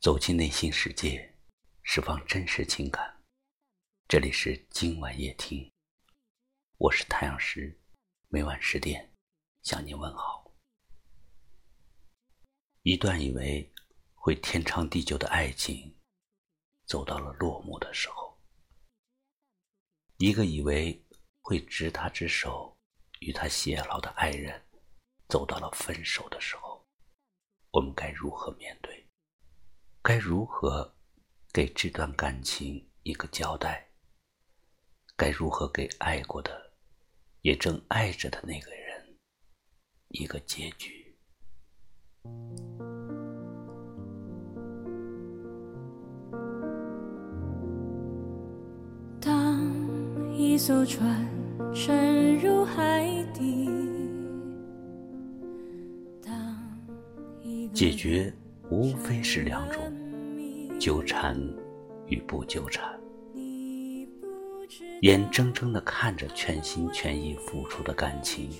走进内心世界，释放真实情感。这里是今晚夜听，我是太阳石，每晚十点向您问好。一段以为会天长地久的爱情，走到了落幕的时候；一个以为会执他之手，与他偕老的爱人，走到了分手的时候，我们该如何面对？该如何给这段感情一个交代？该如何给爱过的、也正爱着的那个人一个结局？当一艘船沉入海底，解决。无非是两种：纠缠与不纠缠。眼睁睁的看着全心全意付出的感情，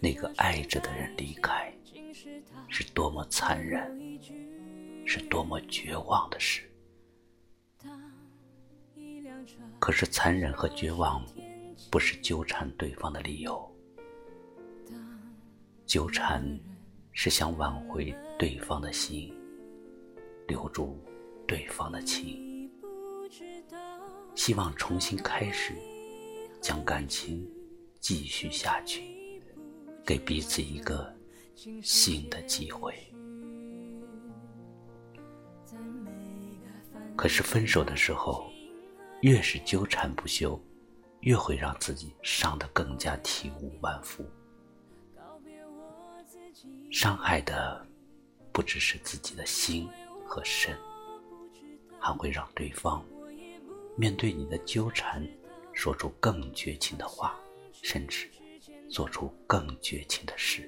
那个爱着的人离开，是多么残忍，是多么绝望的事。可是残忍和绝望，不是纠缠对方的理由。纠缠。是想挽回对方的心，留住对方的情，希望重新开始，将感情继续下去，给彼此一个新的机会。可是分手的时候，越是纠缠不休，越会让自己伤得更加体无完肤。伤害的不只是自己的心和深，还会让对方面对你的纠缠，说出更绝情的话，甚至做出更绝情的事。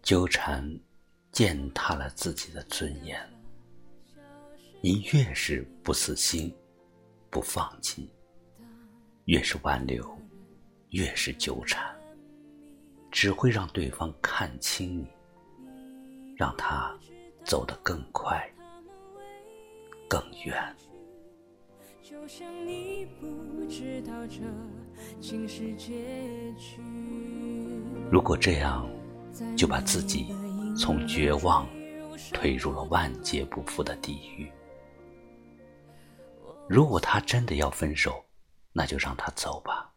纠缠践踏了自己的尊严。你越是不死心、不放弃，越是挽留，越是纠缠。只会让对方看清你，让他走得更快、更远。如果这样，就把自己从绝望推入了万劫不复的地狱。如果他真的要分手，那就让他走吧，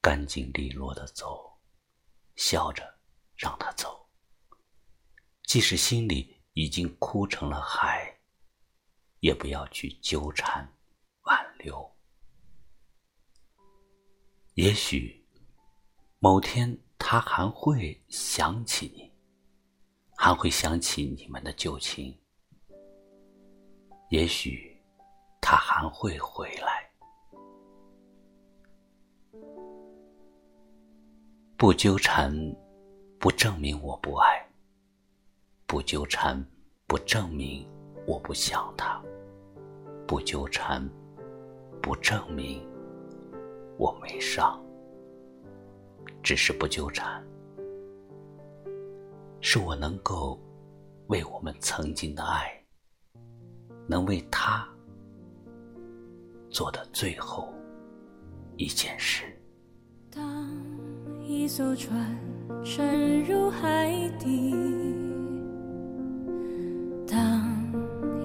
干净利落的走。笑着让他走，即使心里已经哭成了海，也不要去纠缠挽留。也许某天他还会想起你，还会想起你们的旧情。也许他还会回来。不纠缠，不证明我不爱；不纠缠，不证明我不想他；不纠缠，不证明我没伤。只是不纠缠，是我能够为我们曾经的爱，能为他做的最后一件事。当一艘船沉入海底，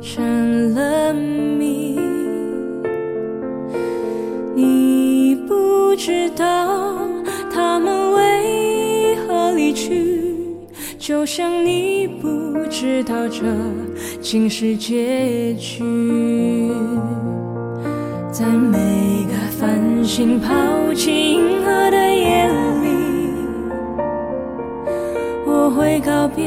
成了谜，你不知道他们为何离去，就像你不知道这竟是结局，在每个繁星抛弃银河的夜里。我会告别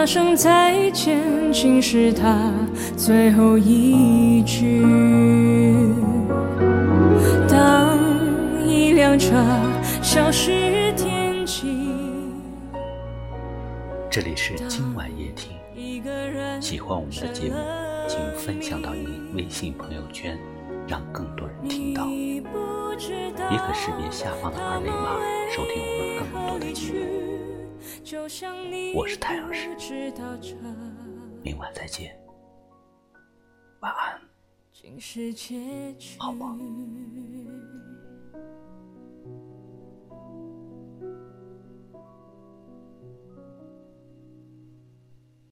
那声再见，竟是他最后一句。当一辆车消失天际，这里是今晚夜听。喜欢我们的节目，请分享到您微信朋友圈，让更多人听到。也可识别下方的二维码，收听我们更多的节目。我是太阳石，明晚再见，晚安，好梦。